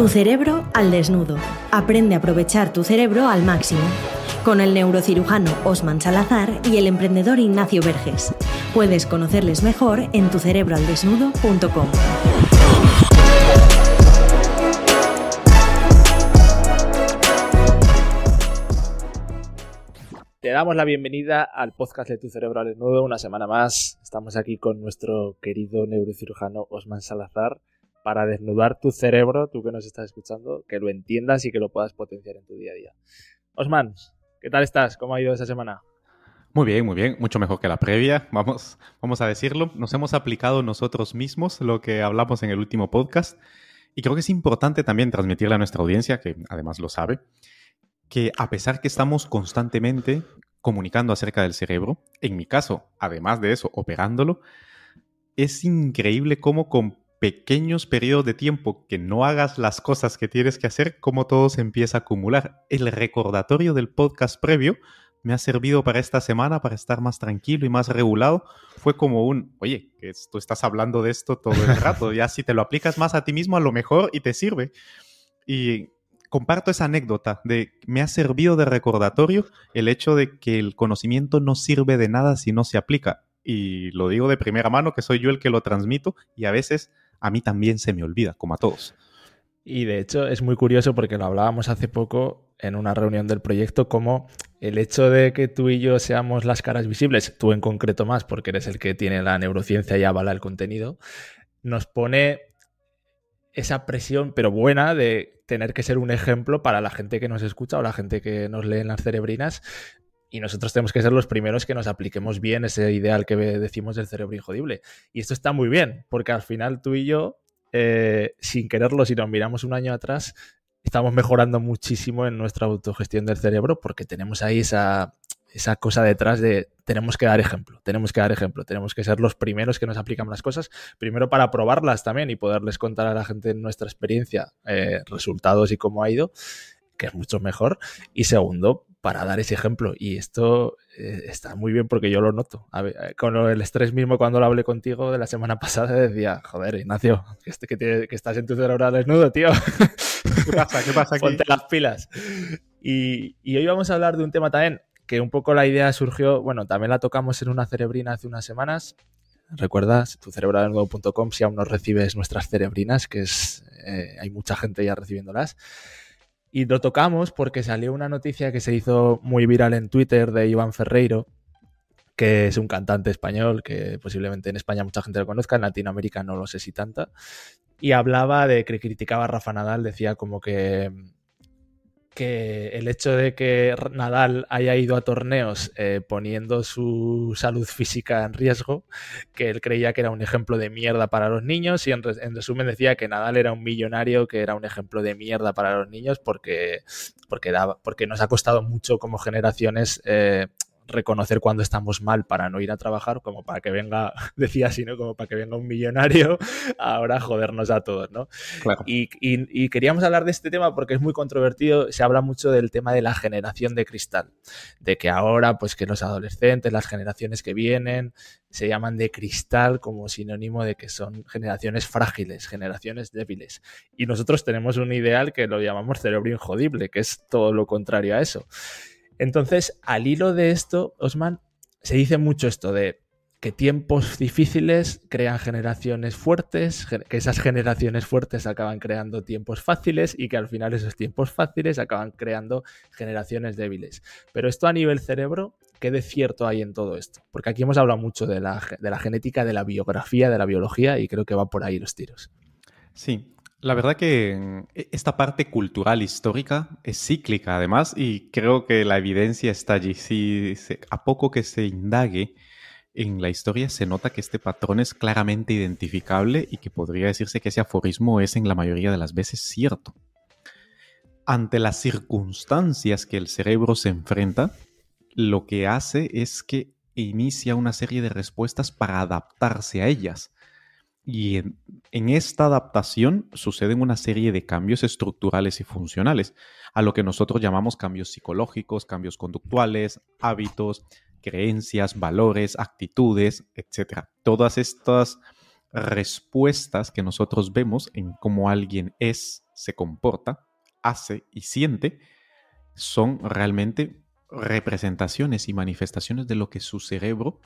Tu cerebro al desnudo. Aprende a aprovechar tu cerebro al máximo. Con el neurocirujano Osman Salazar y el emprendedor Ignacio Verges. Puedes conocerles mejor en tucerebroaldesnudo.com. Te damos la bienvenida al podcast de Tu Cerebro al Desnudo. Una semana más estamos aquí con nuestro querido neurocirujano Osman Salazar para desnudar tu cerebro, tú que nos estás escuchando, que lo entiendas y que lo puedas potenciar en tu día a día. Osman, ¿qué tal estás? ¿Cómo ha ido esa semana? Muy bien, muy bien, mucho mejor que la previa, vamos, vamos a decirlo. Nos hemos aplicado nosotros mismos lo que hablamos en el último podcast y creo que es importante también transmitirle a nuestra audiencia, que además lo sabe, que a pesar que estamos constantemente comunicando acerca del cerebro, en mi caso, además de eso, operándolo, es increíble cómo con pequeños periodos de tiempo que no hagas las cosas que tienes que hacer, cómo todo se empieza a acumular. El recordatorio del podcast previo me ha servido para esta semana, para estar más tranquilo y más regulado. Fue como un, oye, tú estás hablando de esto todo el rato, ya si te lo aplicas más a ti mismo, a lo mejor y te sirve. Y comparto esa anécdota de me ha servido de recordatorio el hecho de que el conocimiento no sirve de nada si no se aplica. Y lo digo de primera mano, que soy yo el que lo transmito y a veces a mí también se me olvida, como a todos. Y de hecho es muy curioso porque lo hablábamos hace poco en una reunión del proyecto, como el hecho de que tú y yo seamos las caras visibles, tú en concreto más, porque eres el que tiene la neurociencia y avala el contenido, nos pone esa presión, pero buena, de tener que ser un ejemplo para la gente que nos escucha o la gente que nos lee en las cerebrinas. Y nosotros tenemos que ser los primeros que nos apliquemos bien ese ideal que decimos del cerebro injodible. Y esto está muy bien, porque al final tú y yo, eh, sin quererlo, si nos miramos un año atrás, estamos mejorando muchísimo en nuestra autogestión del cerebro porque tenemos ahí esa, esa cosa detrás de tenemos que dar ejemplo, tenemos que dar ejemplo, tenemos que ser los primeros que nos aplican las cosas, primero para probarlas también y poderles contar a la gente nuestra experiencia, eh, resultados y cómo ha ido, que es mucho mejor, y segundo, para dar ese ejemplo. Y esto eh, está muy bien porque yo lo noto. Eh, con el estrés mismo cuando lo hablé contigo de la semana pasada decía, joder, Ignacio, que, este, que, estás en tu cerebro desnudo, tío. ¿Qué pasa? ¿Qué pasa aquí? Ponte las pilas. Y, y hoy vamos a hablar de un tema también que un poco la idea surgió, bueno, también la tocamos en una cerebrina hace unas semanas. Recuerdas, tu cerebrodelnuevo.com si aún no recibes nuestras cerebrinas, que es eh, hay mucha gente ya recibiéndolas. Y lo tocamos porque salió una noticia que se hizo muy viral en Twitter de Iván Ferreiro, que es un cantante español que posiblemente en España mucha gente lo conozca, en Latinoamérica no lo sé si tanta, y hablaba de que criticaba a Rafa Nadal, decía como que que el hecho de que Nadal haya ido a torneos eh, poniendo su salud física en riesgo, que él creía que era un ejemplo de mierda para los niños y en, resumen decía que Nadal era un millonario que era un ejemplo de mierda para los niños porque, porque, nos ha costado mucho como generaciones eh, reconocer cuando estamos mal para no ir a trabajar, como para que venga, decía así, ¿no? Como para que venga un millonario ahora a jodernos a todos, ¿no? Y, queríamos hablar de este tema porque es muy controvertido, se habla mucho del tema de la generación de cristal, de que ahora, pues que los adolescentes, las generaciones que vienen, se llaman de cristal como sinónimo de que son generaciones frágiles, generaciones débiles. Y nosotros tenemos un ideal que lo llamamos cerebro injodible, que es todo lo contrario a eso. Entonces, al hilo de esto, Osman, se dice mucho esto de que tiempos difíciles crean generaciones fuertes, que esas generaciones fuertes acaban creando tiempos fáciles y que al final esos tiempos fáciles acaban creando generaciones débiles. Pero esto a nivel cerebro, ¿qué de cierto hay en todo esto? Porque aquí hemos hablado mucho de la, de la genética, de la biografía, de la biología y creo que va por ahí los tiros. Sí, la verdad que e, esta parte cultural histórica es cíclica además y creo que la evidencia está allí. Si a poco que se indague en la historia se nota que este patrón es claramente identificable y que podría decirse que ese aforismo es en la mayoría de las veces cierto. Ante las circunstancias que el cerebro se enfrenta, lo que hace es que inicia una serie de respuestas para adaptarse a ellas y en, esta adaptación suceden una serie de cambios estructurales y funcionales, a lo que nosotros llamamos cambios psicológicos, cambios conductuales, hábitos, creencias, valores, actitudes, etc. Todas estas respuestas que nosotros vemos en cómo alguien es, se comporta, hace y siente son realmente representaciones y manifestaciones de lo que su cerebro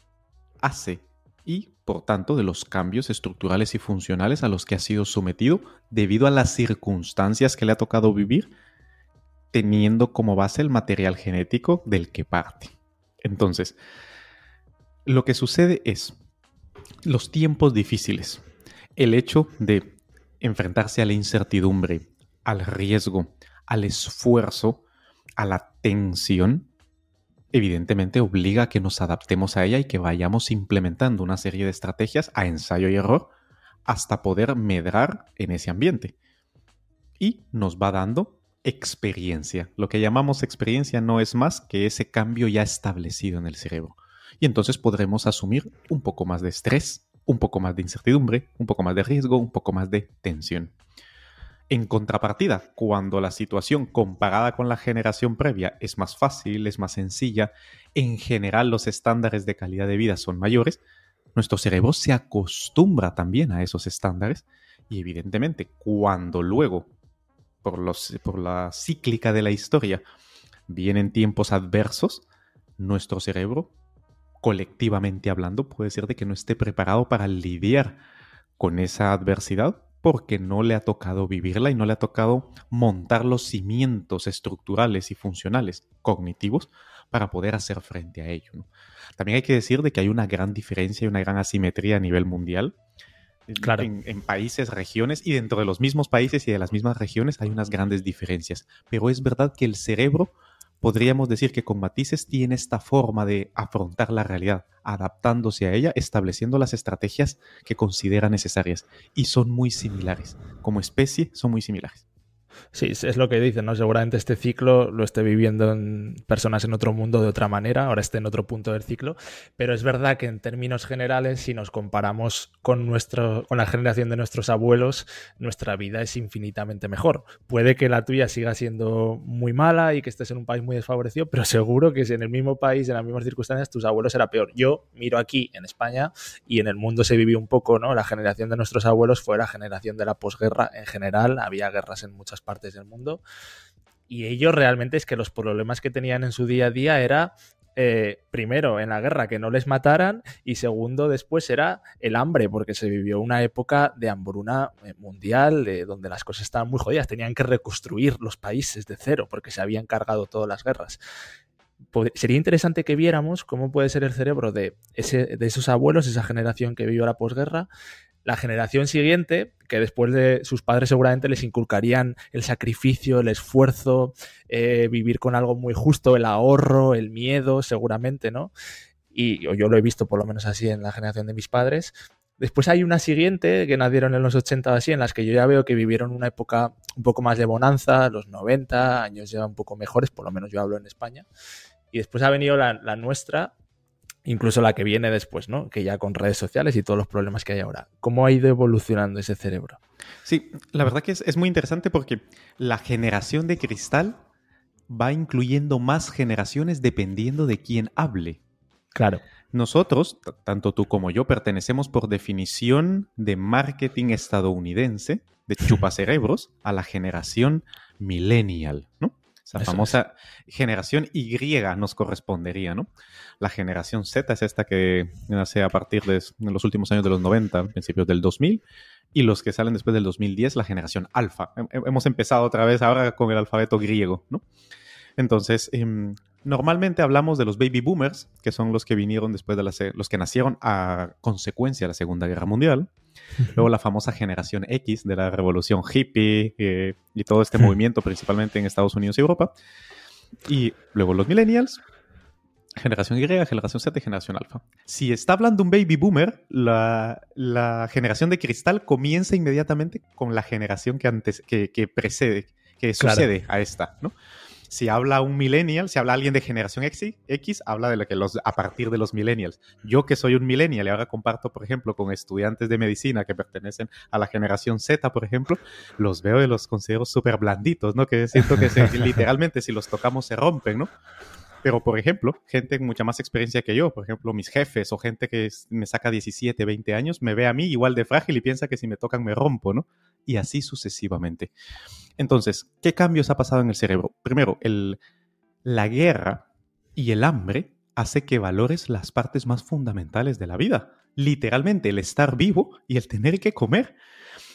hace y, por tanto, de los cambios estructurales y funcionales a los que ha sido sometido debido a las circunstancias que le ha tocado vivir, teniendo como base el material genético del que parte. Entonces, lo que sucede es los tiempos difíciles, el hecho de enfrentarse a la incertidumbre, al riesgo, al esfuerzo, a la tensión, evidentemente obliga a que nos adaptemos a ella y que vayamos implementando una serie de estrategias a ensayo y error hasta poder medrar en ese ambiente. Y nos va dando experiencia. Lo que llamamos experiencia no es más que ese cambio ya establecido en el cerebro. Y entonces podremos asumir un poco más de estrés, un poco más de incertidumbre, un poco más de riesgo, un poco más de tensión. En contrapartida, cuando la situación comparada con la generación previa es más fácil, es más sencilla, en general los estándares de calidad de vida son mayores, nuestro cerebro se acostumbra también a esos estándares y evidentemente cuando luego, por, la cíclica de la historia, vienen tiempos adversos, nuestro cerebro, colectivamente hablando, puede ser de que no esté preparado para lidiar con esa adversidad porque no le ha tocado vivirla y no le ha tocado montar los cimientos estructurales y funcionales cognitivos para poder hacer frente a ello. También hay que decir de que hay una gran diferencia y una gran asimetría a nivel mundial. Claro. En, en, países, regiones y dentro de los mismos países y de las mismas regiones hay unas grandes diferencias. Pero es verdad que el cerebro podríamos decir que con matices tiene esta forma de afrontar la realidad, adaptándose a ella, estableciendo las estrategias que considera necesarias. Y son muy similares. Como especie, son muy similares. Sí, es lo que dicen, ¿no? Seguramente este ciclo lo esté viviendo en personas en otro mundo de otra manera, ahora esté en otro punto del ciclo, pero es verdad que en términos generales, si nos comparamos con, nuestro, con la generación de nuestros abuelos, nuestra vida es infinitamente mejor. Puede que la tuya siga siendo muy mala y que estés en un país muy desfavorecido, pero seguro que si en el mismo país, en las mismas circunstancias, tus abuelos era peor. Yo miro aquí en España y en el mundo se vivió un poco, ¿no? La generación de nuestros abuelos fue la generación de la posguerra en general, había guerras en muchas partes del mundo. Y ellos realmente es que los problemas que tenían en su día a día era, eh, primero, en la guerra, que no les mataran, y segundo, después era el hambre, porque se vivió una época de hambruna eh, mundial, de, donde las cosas estaban muy jodidas, tenían que reconstruir los países de cero, porque se habían cargado todas las guerras sería interesante que viéramos cómo puede ser el cerebro de, ese, de esos abuelos, esa generación que vivió la posguerra, la generación siguiente, que después de sus padres seguramente les inculcarían el sacrificio, el esfuerzo, eh, vivir con algo muy justo, el ahorro, el miedo, seguramente, ¿no? Y yo lo he visto por lo menos así en la generación de mis padres. Después hay una siguiente que nacieron en los 80 o así, en las que yo ya veo que vivieron una época un poco más de bonanza, los 90, años ya un poco mejores, por lo menos yo hablo en España. Y después ha venido la, la nuestra, incluso la que viene después, ¿no? Que ya con redes sociales y todos los problemas que hay ahora. ¿Cómo ha ido evolucionando ese cerebro? Sí, la verdad que es, muy interesante porque la generación de cristal va incluyendo más generaciones dependiendo de quién hable. Claro. Nosotros, tanto tú como yo, pertenecemos por definición de marketing estadounidense, de chupacerebros, a la generación millennial, ¿no? Esa famosa generación Y nos correspondería, ¿no? La generación Z es esta que nace a partir de los últimos años de los 90, principios del 2000, y los que salen después del 2010, la generación alfa. Hemos empezado otra vez ahora con el alfabeto griego, ¿no? Entonces, em, normalmente hablamos de los baby boomers, que son los que vinieron después de la, los que nacieron a consecuencia de la Segunda Guerra Mundial. Luego la famosa generación X de la revolución hippie eh, y todo este movimiento, principalmente en Estados Unidos y Europa. Y luego los millennials, generación Y, generación Z y generación alfa. Si está hablando un baby boomer, la, generación de cristal comienza inmediatamente con la generación que, antes, que, precede, que sucede a esta, ¿no? Si habla un millennial, si habla alguien de generación X, X habla de lo que los a partir de los millennials. Yo que soy un millennial y ahora comparto, por ejemplo, con estudiantes de medicina que pertenecen a la generación Z, por ejemplo, los veo y los considero súper blanditos, ¿no? Que siento que literalmente si los tocamos se rompen, ¿no? Pero, por ejemplo, gente con mucha más experiencia que yo, por ejemplo, mis jefes o gente que me saca 17, 20 años, me ve a mí igual de frágil y piensa que si me tocan me rompo, ¿no? Y así sucesivamente. Entonces, ¿qué cambios ha pasado en el cerebro? Primero, la guerra y el hambre hace que valores las partes más fundamentales de la vida. Literalmente, el estar vivo y el tener que comer.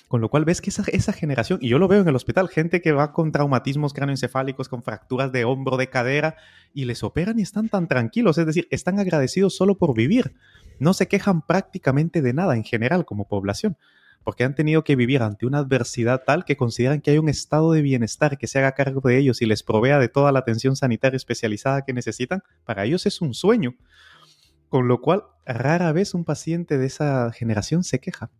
Con lo cual ves que esa, esa, generación, y yo lo veo en el hospital, gente que va con traumatismos cráneoencefálicos, con fracturas de hombro, de cadera, y les operan y están tan tranquilos, es decir, están agradecidos solo por vivir. No se quejan prácticamente de nada en general como población, porque han tenido que vivir ante una adversidad tal que consideran que hay un estado de bienestar que se haga cargo de ellos y les provea de toda la atención sanitaria especializada que necesitan. Para ellos es un sueño. Con lo cual, rara vez un paciente de esa generación se queja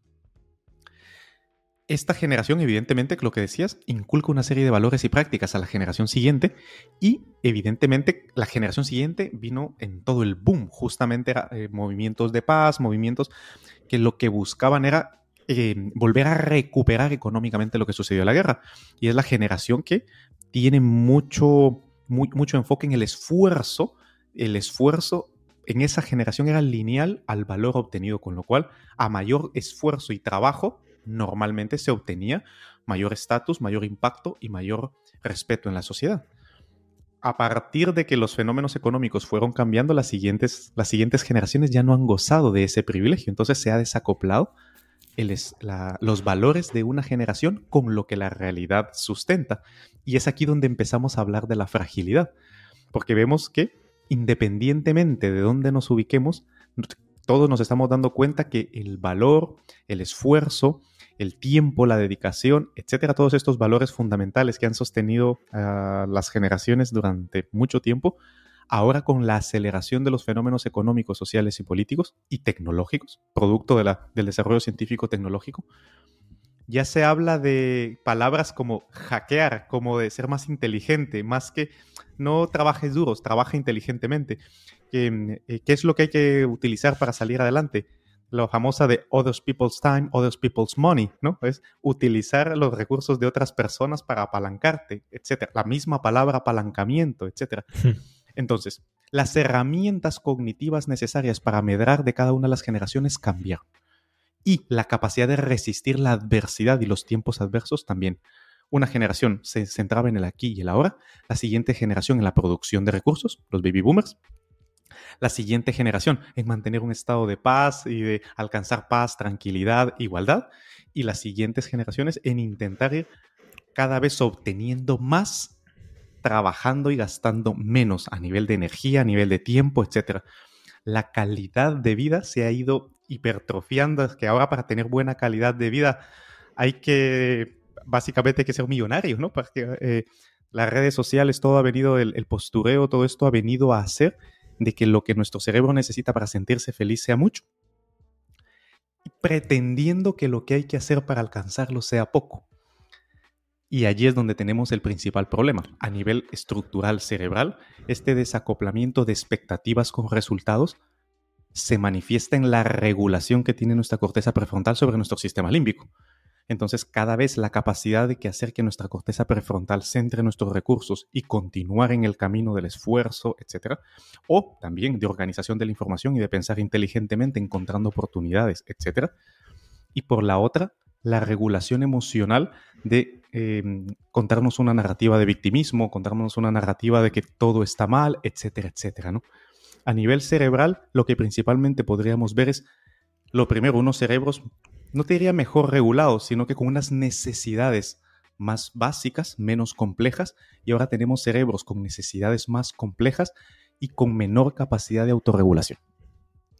esta generación, evidentemente, lo que decías, inculca una serie de valores y prácticas a la generación siguiente y, evidentemente, la generación siguiente vino en todo el boom, justamente era, eh, movimientos de paz, movimientos que lo que buscaban era eh, volver a recuperar económicamente lo que sucedió en la guerra. Y es la generación que tiene mucho, mucho enfoque en el esfuerzo, el esfuerzo en esa generación era lineal al valor obtenido, con lo cual a mayor esfuerzo y trabajo normalmente se obtenía mayor estatus, mayor impacto y mayor respeto en la sociedad. A partir de que los fenómenos económicos fueron cambiando, las siguientes, las siguientes generaciones ya no han gozado de ese privilegio. Entonces se ha desacoplado los valores de una generación con lo que la realidad sustenta. Y es aquí donde empezamos a hablar de la fragilidad. Porque vemos que independientemente de dónde nos ubiquemos, todos nos estamos dando cuenta que el valor, el esfuerzo, el tiempo, la dedicación, etcétera, todos estos valores fundamentales que han sostenido las generaciones durante mucho tiempo, ahora con la aceleración de los fenómenos económicos, sociales y políticos y tecnológicos, producto del desarrollo científico tecnológico, ya se habla de palabras como hackear, como de ser más inteligente, más que no trabajes duros, trabaja inteligentemente. ¿Qué, eh, ¿Qué es lo que hay que utilizar para salir adelante? lo famosa de other people's time, other people's money, ¿no? Es utilizar los recursos de otras personas para apalancarte, etcétera. La misma palabra apalancamiento, etcétera. Entonces, las herramientas cognitivas necesarias para medrar de cada una de las generaciones cambiaron. Y la capacidad de resistir la adversidad y los tiempos adversos también. Una generación se centraba en el aquí y el ahora, la siguiente generación en la producción de recursos, los baby boomers, la siguiente generación en mantener un estado de paz y de alcanzar paz, tranquilidad, igualdad, y las siguientes generaciones en intentar ir cada vez obteniendo más, trabajando y gastando menos a nivel de energía, a nivel de tiempo, etc. La calidad de vida se ha ido hipertrofiando, es que ahora para tener buena calidad de vida hay que, básicamente, hay que ser millonario, ¿no? Porque eh, las redes sociales, todo ha venido, el postureo, todo esto ha venido a hacer de que lo que nuestro cerebro necesita para sentirse feliz sea mucho, pretendiendo que lo que hay que hacer para alcanzarlo sea poco. Y allí es donde tenemos el principal problema. A nivel estructural cerebral, este desacoplamiento de expectativas con resultados se manifiesta en la regulación que tiene nuestra corteza prefrontal sobre nuestro sistema límbico. Entonces, cada vez la capacidad de que hacer que nuestra corteza prefrontal centre nuestros recursos y continuar en el camino del esfuerzo, etcétera, o también de organización de la información y de pensar inteligentemente encontrando oportunidades, etcétera. Y por la otra, la regulación emocional de em, contarnos una narrativa de victimismo, contarnos una narrativa de que todo está mal, etcétera, etcétera, ¿no? A nivel cerebral, lo que principalmente podríamos ver es, lo primero, unos cerebros no te diría mejor regulados, sino que con unas necesidades más básicas, menos complejas, y ahora tenemos cerebros con necesidades más complejas y con menor capacidad de autorregulación.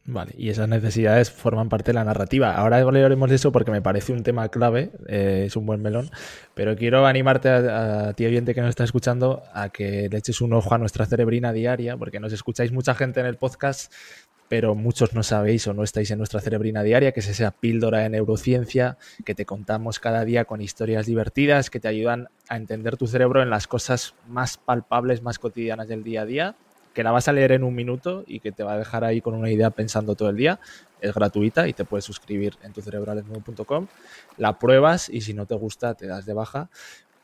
Vale, y esas necesidades forman parte de la narrativa. Ahora hablaremos de eso porque me parece un tema clave, eh, es un buen melón, pero quiero animarte a, a, ti oyente que nos está escuchando a que le eches un ojo a nuestra cerebrina diaria, porque nos escucháis mucha gente en el podcast pero muchos no sabéis o no estáis en nuestra cerebrina diaria, que es esa píldora de neurociencia que te contamos cada día con historias divertidas que te ayudan a entender tu cerebro en las cosas más palpables, más cotidianas del día a día, que la vas a leer en un minuto y que te va a dejar ahí con una idea pensando todo el día. Es gratuita y te puedes suscribir en tu cerebralesnudo.com. La pruebas y si no te gusta te das de baja,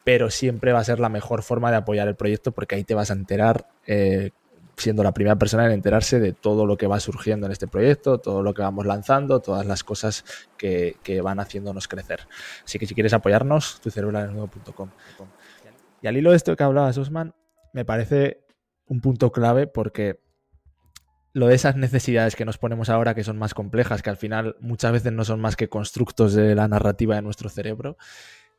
pero siempre va a ser la mejor forma de apoyar el proyecto porque ahí te vas a enterar eh, siendo la primera persona en enterarse de todo lo que va surgiendo en este proyecto, todo lo que vamos lanzando, todas las cosas que, van haciéndonos crecer. Así que si quieres apoyarnos, tucerebralesnudo.com. Y al hilo de esto que hablabas, Osman, me parece un punto clave porque lo de esas necesidades que nos ponemos ahora que son más complejas, que al final muchas veces no son más que constructos de la narrativa de nuestro cerebro.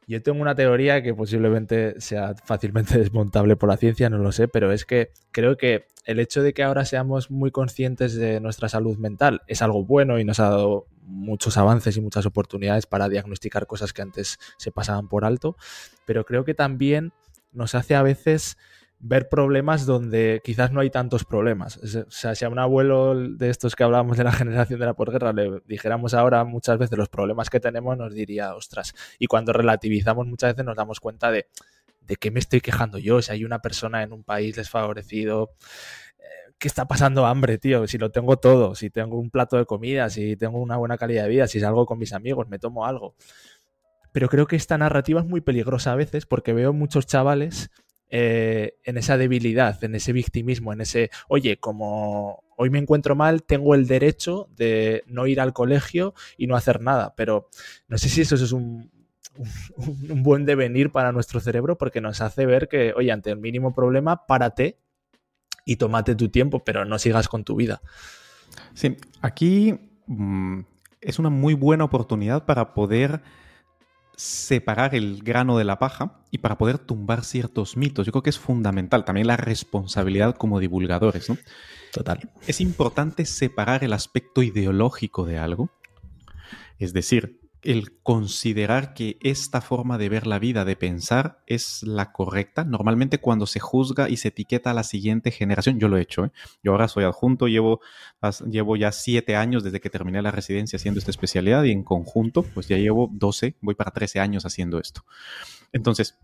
Yo tengo una teoría que posiblemente sea fácilmente desmontable por la ciencia, no lo sé, pero es que creo que el hecho de que ahora seamos muy conscientes de nuestra salud mental es algo bueno y nos ha dado muchos avances y muchas oportunidades para diagnosticar cosas que antes se pasaban por alto, pero creo que también nos hace a veces ver problemas donde quizás no hay tantos problemas. O sea, si a un abuelo de estos que hablábamos de la generación de la posguerra le dijéramos ahora muchas veces los problemas que tenemos, nos diría, ostras. Y cuando relativizamos muchas veces nos damos cuenta de, de qué me estoy quejando yo. Si hay una persona en un país desfavorecido, eh, ¿qué está pasando hambre, tío? Si lo tengo todo, si tengo un plato de comida, si tengo una buena calidad de vida, si salgo con mis amigos, me tomo algo. Pero creo que esta narrativa es muy peligrosa a veces porque veo muchos chavales eh, en esa debilidad, en ese victimismo, en ese, oye, como hoy me encuentro mal, tengo el derecho de no ir al colegio y no hacer nada. Pero no sé si eso es un, un, buen devenir para nuestro cerebro porque nos hace ver que, oye, ante el mínimo problema, párate y tómate tu tiempo, pero no sigas con tu vida. Sí, aquí mm, es una muy buena oportunidad para poder separar el grano de la paja y para poder tumbar ciertos mitos. Yo creo que es fundamental también la responsabilidad como divulgadores, ¿no? Total. Es importante separar el aspecto ideológico de algo. Es decir, el considerar que esta forma de ver la vida, de pensar, es la correcta. Normalmente cuando se juzga y se etiqueta a la siguiente generación, yo lo he hecho. ¿eh? Yo ahora soy adjunto, llevo, llevo ya siete años desde que terminé la residencia haciendo esta especialidad y en conjunto, pues ya llevo 12, voy para 13 años haciendo esto. Entonces,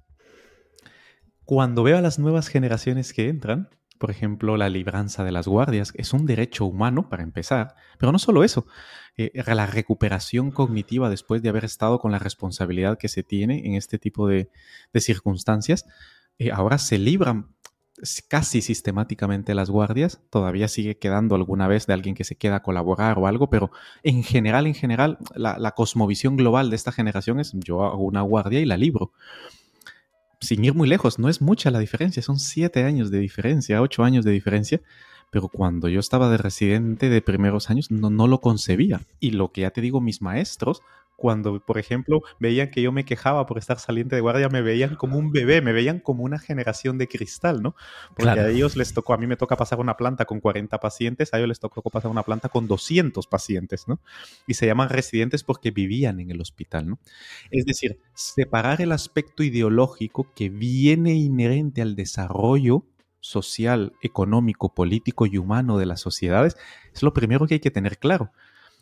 cuando veo a las nuevas generaciones que entran, por ejemplo, la libranza de las guardias, es un derecho humano para empezar, pero no solo eso, eh, la recuperación cognitiva después de haber estado con la responsabilidad que se tiene en este tipo de, circunstancias, eh, ahora se libran casi sistemáticamente las guardias, todavía sigue quedando alguna vez de alguien que se queda a colaborar o algo, pero en general, en general, la, la cosmovisión global de esta generación es yo hago una guardia y la libro sin ir muy lejos, no es mucha la diferencia, son siete años de diferencia, ocho años de diferencia, pero cuando yo estaba de residente de primeros años no, no lo concebía. Y lo que ya te digo, mis maestros cuando, por ejemplo, veían que yo me quejaba por estar saliente de guardia, me veían como un bebé, me veían como una generación de cristal, ¿no? Porque a ellos les tocó, a mí me toca pasar una planta con 40 pacientes, a ellos les tocó pasar una planta con 200 pacientes, ¿no? Y se llaman residentes porque vivían en el hospital, ¿no? Es decir, separar el aspecto ideológico que viene inherente al desarrollo social, económico, político y humano de las sociedades, es lo primero que hay que tener claro.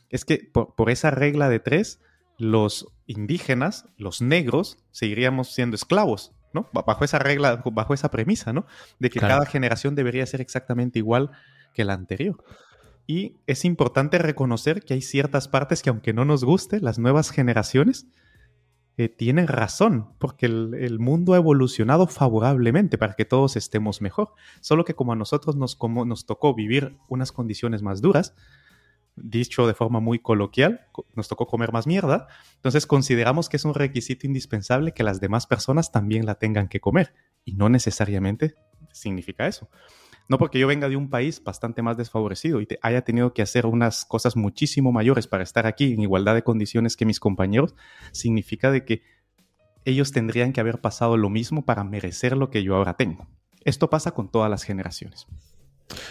Es que por, por esa regla de tres, los indígenas, los negros, seguiríamos siendo esclavos, ¿no? Bajo esa regla, bajo esa premisa, ¿no? De que cada generación debería ser exactamente igual que la anterior. Y es importante reconocer que hay ciertas partes que aunque no nos guste, las nuevas generaciones eh, tienen razón, porque el, el, mundo ha evolucionado favorablemente para que todos estemos mejor. Solo que como a nosotros nos, como nos tocó vivir unas condiciones más duras, dicho de forma muy coloquial, nos tocó comer más mierda, entonces consideramos que es un requisito indispensable que las demás personas también la tengan que comer. Y no necesariamente significa eso. No porque yo venga de un país bastante más desfavorecido y haya tenido que hacer unas cosas muchísimo mayores para estar aquí en igualdad de condiciones que mis compañeros, significa de que ellos tendrían que haber pasado lo mismo para merecer lo que yo ahora tengo. Esto pasa con todas las generaciones.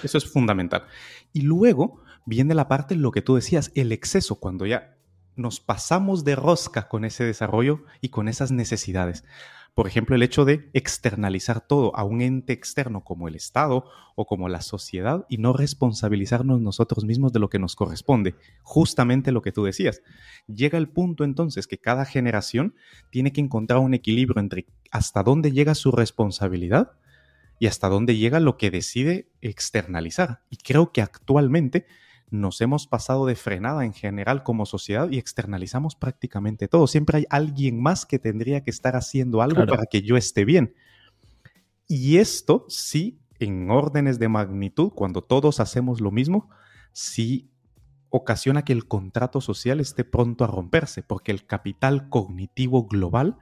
Eso es fundamental. Y luego, viene la parte, lo que tú decías, el exceso, cuando ya nos pasamos de rosca con ese desarrollo y con esas necesidades. Por ejemplo, el hecho de externalizar todo a un ente externo como el Estado o como la sociedad y no responsabilizarnos nosotros mismos de lo que nos corresponde. Justamente lo que tú decías. Llega el punto entonces que cada generación tiene que encontrar un equilibrio entre hasta dónde llega su responsabilidad y hasta dónde llega lo que decide externalizar. Y creo que actualmente nos hemos pasado de frenada en general como sociedad y externalizamos prácticamente todo. Siempre hay alguien más que tendría que estar haciendo algo para que yo esté bien. Y esto sí en órdenes de magnitud, cuando todos hacemos lo mismo, sí ocasiona que el contrato social esté pronto a romperse, porque el capital cognitivo global,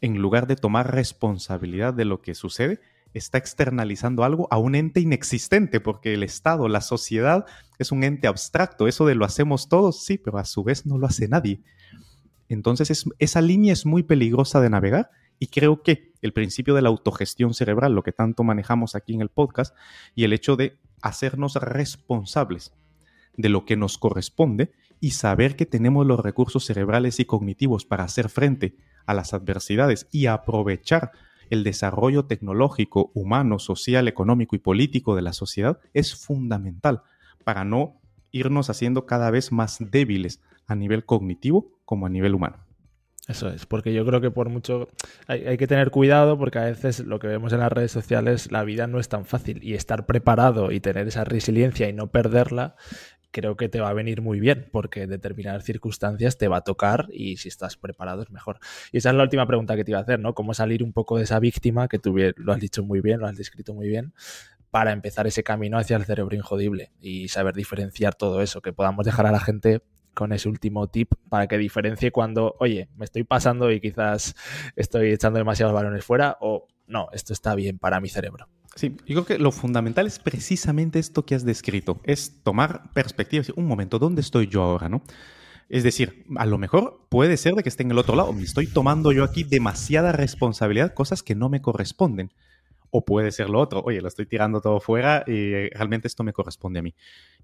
en lugar de tomar responsabilidad de lo que sucede, está externalizando algo a un ente inexistente, porque el Estado, la sociedad, es un ente abstracto. Eso de lo hacemos todos, sí, pero a su vez no lo hace nadie. Entonces esa línea es muy peligrosa de navegar y creo que el principio de la autogestión cerebral, lo que tanto manejamos aquí en el podcast, y el hecho de hacernos responsables de lo que nos corresponde y saber que tenemos los recursos cerebrales y cognitivos para hacer frente a las adversidades y aprovechar el desarrollo tecnológico, humano, social, económico y político de la sociedad es fundamental para no irnos haciendo cada vez más débiles a nivel cognitivo como a nivel humano. Eso es, porque yo creo que por mucho hay, que tener cuidado porque a veces lo que vemos en las redes sociales, la vida no es tan fácil y estar preparado y tener esa resiliencia y no perderla creo que te va a venir muy bien, porque en determinadas circunstancias te va a tocar y si estás preparado es mejor. Y esa es la última pregunta que te iba a hacer, ¿no? ¿Cómo salir un poco de esa víctima, que tú lo has dicho muy bien, lo has descrito muy bien, para empezar ese camino hacia el cerebro injodible y saber diferenciar todo eso, que podamos dejar a la gente con ese último tip para que diferencie cuando, oye, me estoy pasando y quizás estoy echando demasiados balones fuera o no, esto está bien para mi cerebro. Sí, yo creo que lo fundamental es precisamente esto que has descrito, es tomar perspectiva, un momento, ¿dónde estoy yo ahora, no? Es decir, a lo mejor puede ser de que esté en el otro lado, me estoy tomando yo aquí demasiada responsabilidad, cosas que no me corresponden. O puede ser lo otro, oye, lo estoy tirando todo fuera y realmente esto me corresponde a mí.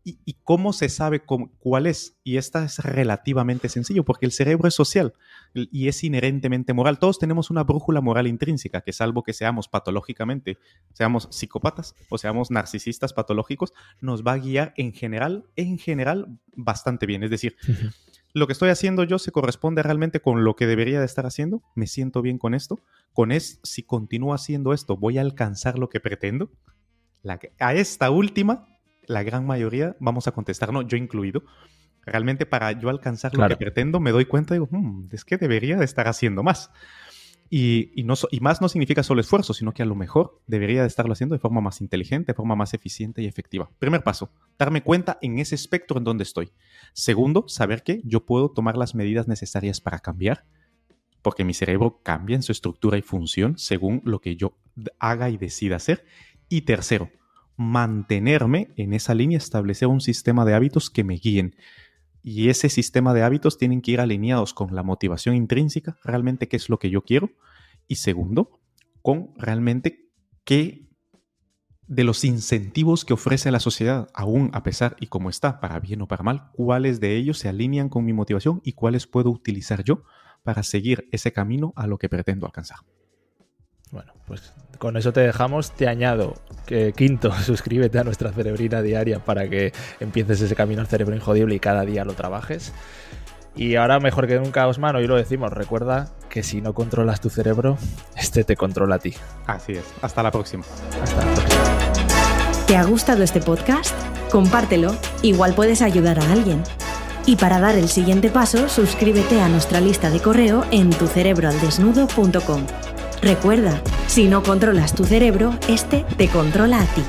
¿Y, cómo se sabe cuál es? Y esta es relativamente sencillo, porque el cerebro es social y es inherentemente moral. Todos tenemos una brújula moral intrínseca, que salvo que seamos patológicamente, seamos psicópatas o seamos narcisistas patológicos, nos va a guiar en general, en general, bastante bien. Es decir, lo que estoy haciendo yo se corresponde realmente con lo que debería de estar haciendo, me siento bien con esto, con es, si continúo haciendo esto, voy a alcanzar lo que pretendo. a esta última la gran mayoría vamos a contestar, no, yo incluido. Realmente para yo alcanzar lo que pretendo me doy cuenta y digo, hmm, es que debería de estar haciendo más. Y, y, no, más no significa solo esfuerzo, sino que a lo mejor debería de estarlo haciendo de forma más inteligente, de forma más eficiente y efectiva. Primer paso, darme cuenta en ese espectro en donde estoy. Segundo, saber que yo puedo tomar las medidas necesarias para cambiar, porque mi cerebro cambia en su estructura y función según lo que yo haga y decida hacer. Y tercero, mantenerme en esa línea, establecer un sistema de hábitos que me guíen. Y ese sistema de hábitos tienen que ir alineados con la motivación intrínseca, realmente qué es lo que yo quiero. Y segundo, con realmente qué de los incentivos que ofrece la sociedad, aún a pesar y como está, para bien o para mal, cuáles de ellos se alinean con mi motivación y cuáles puedo utilizar yo para seguir ese camino a lo que pretendo alcanzar. Bueno, pues con eso te dejamos. Te añado que quinto, suscríbete a nuestra cerebrina diaria para que empieces ese camino al cerebro injodible y cada día lo trabajes. Y ahora mejor que nunca, Osman, hoy lo decimos, recuerda que si no controlas tu cerebro, este te controla a ti. Así es. Hasta la próxima. Hasta la próxima. ¿Te ha gustado este podcast? Compártelo, igual puedes ayudar a alguien. Y para dar el siguiente paso, suscríbete a nuestra lista de correo en tucerebroaldesnudo.com. Recuerda, si no controlas tu cerebro, este te controla a ti.